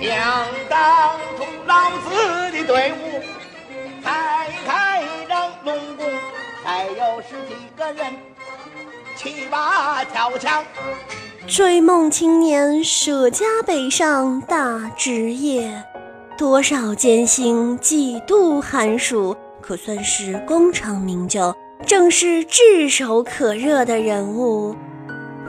想当初老子的队伍，才开张龙宫，还有十几个人骑马跳枪。追梦青年舍家北上大职业，多少艰辛几度寒暑，可算是功成名就，正是炙手可热的人物。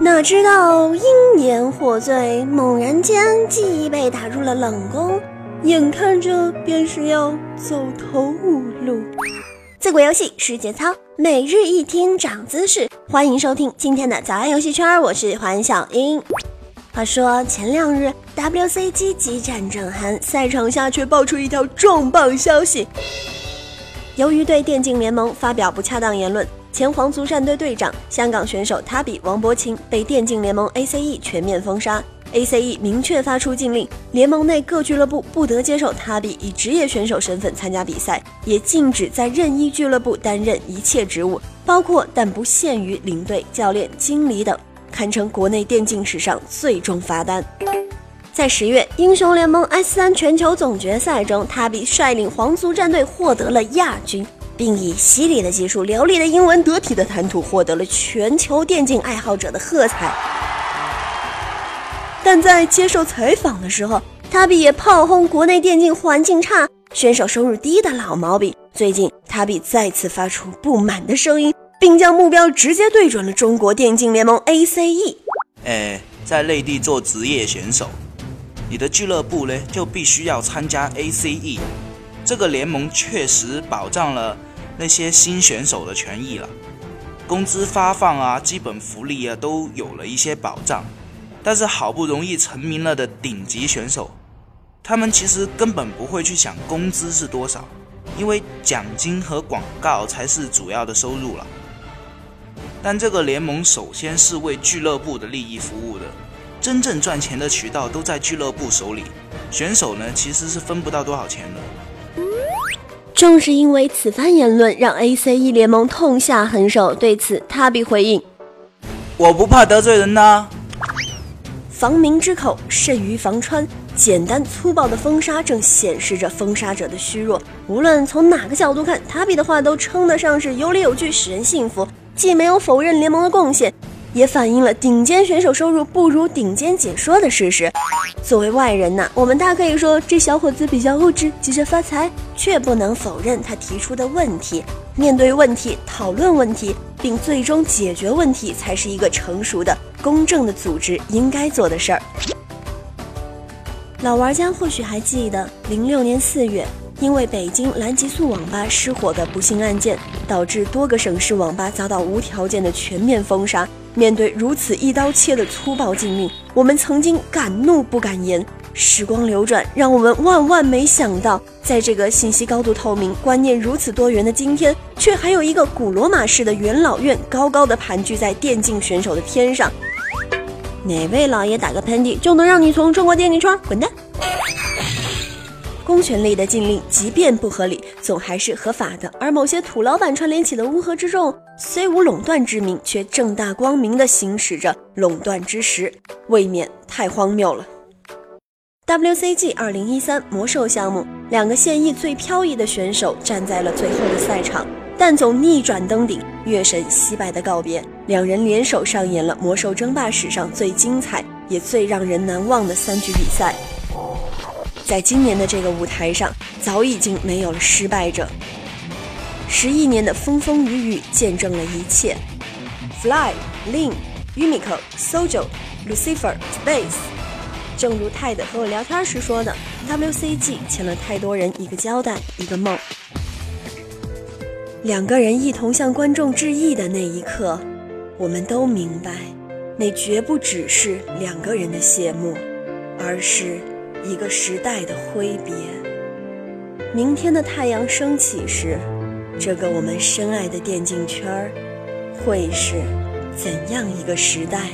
哪知道英年获罪，猛然间记忆被打入了冷宫，眼看着便是要走投无路。自古游戏是节操，每日一听长姿势。欢迎收听今天的早安游戏圈，我是黄小英。话说前两日 WCG 激战正酣，赛场下却爆出一条重磅消息：由于对电竞联盟发表不恰当言论。前皇族战队队长、香港选手塔比王博清被电竞联盟 ACE 全面封杀。ACE 明确发出禁令，联盟内各俱乐部不得接受塔比以职业选手身份参加比赛，也禁止在任意俱乐部担任一切职务，包括但不限于领队、教练、经理等，堪称国内电竞史上最重罚单。在十月，英雄联盟 S 三全球总决赛中，塔比率领皇族战队获得了亚军。并以犀利的技术、流利的英文、得体的谈吐，获得了全球电竞爱好者的喝彩。但在接受采访的时候，塔比也炮轰国内电竞环境差、选手收入低的老毛病。最近，塔比再次发出不满的声音，并将目标直接对准了中国电竞联盟 ACE。哎，在内地做职业选手，你的俱乐部呢就必须要参加 ACE，这个联盟确实保障了。那些新选手的权益了，工资发放啊，基本福利啊，都有了一些保障。但是好不容易成名了的顶级选手，他们其实根本不会去想工资是多少，因为奖金和广告才是主要的收入了。但这个联盟首先是为俱乐部的利益服务的，真正赚钱的渠道都在俱乐部手里，选手呢其实是分不到多少钱的。正是因为此番言论，让 ACE 联盟痛下狠手。对此，塔比回应：“我不怕得罪人呐。防民之口，甚于防川。简单粗暴的封杀，正显示着封杀者的虚弱。无论从哪个角度看，塔比的话都称得上是有理有据，使人信服。既没有否认联盟的贡献。”也反映了顶尖选手收入不如顶尖解说的事实。作为外人呢，我们大可以说这小伙子比较物质，急着发财，却不能否认他提出的问题。面对问题，讨论问题，并最终解决问题，才是一个成熟的、公正的组织应该做的事儿。老玩家或许还记得，零六年四月，因为北京蓝极速网吧失火的不幸案件，导致多个省市网吧遭到无条件的全面封杀。面对如此一刀切的粗暴禁令，我们曾经敢怒不敢言。时光流转，让我们万万没想到，在这个信息高度透明、观念如此多元的今天，却还有一个古罗马式的元老院高高的盘踞在电竞选手的天上。哪位老爷打个喷嚏，就能让你从中国电竞圈滚蛋？公权力的禁令，即便不合理，总还是合法的。而某些土老板串联起的乌合之众，虽无垄断之名，却正大光明地行使着垄断之实，未免太荒谬了。WCG 二零一三魔兽项目，两个现役最飘逸的选手站在了最后的赛场，但总逆转登顶，月神惜败的告别。两人联手上演了魔兽争霸史上最精彩也最让人难忘的三局比赛。在今年的这个舞台上，早已经没有了失败者。十亿年的风风雨雨见证了一切。Fly、Lin、Unico、Sojo、Lucifer、Space，正如泰德和我聊天时说的，WCG 欠了太多人一个交代，一个梦。两个人一同向观众致意的那一刻，我们都明白，那绝不只是两个人的谢幕，而是。一个时代的挥别。明天的太阳升起时，这个我们深爱的电竞圈儿，会是怎样一个时代？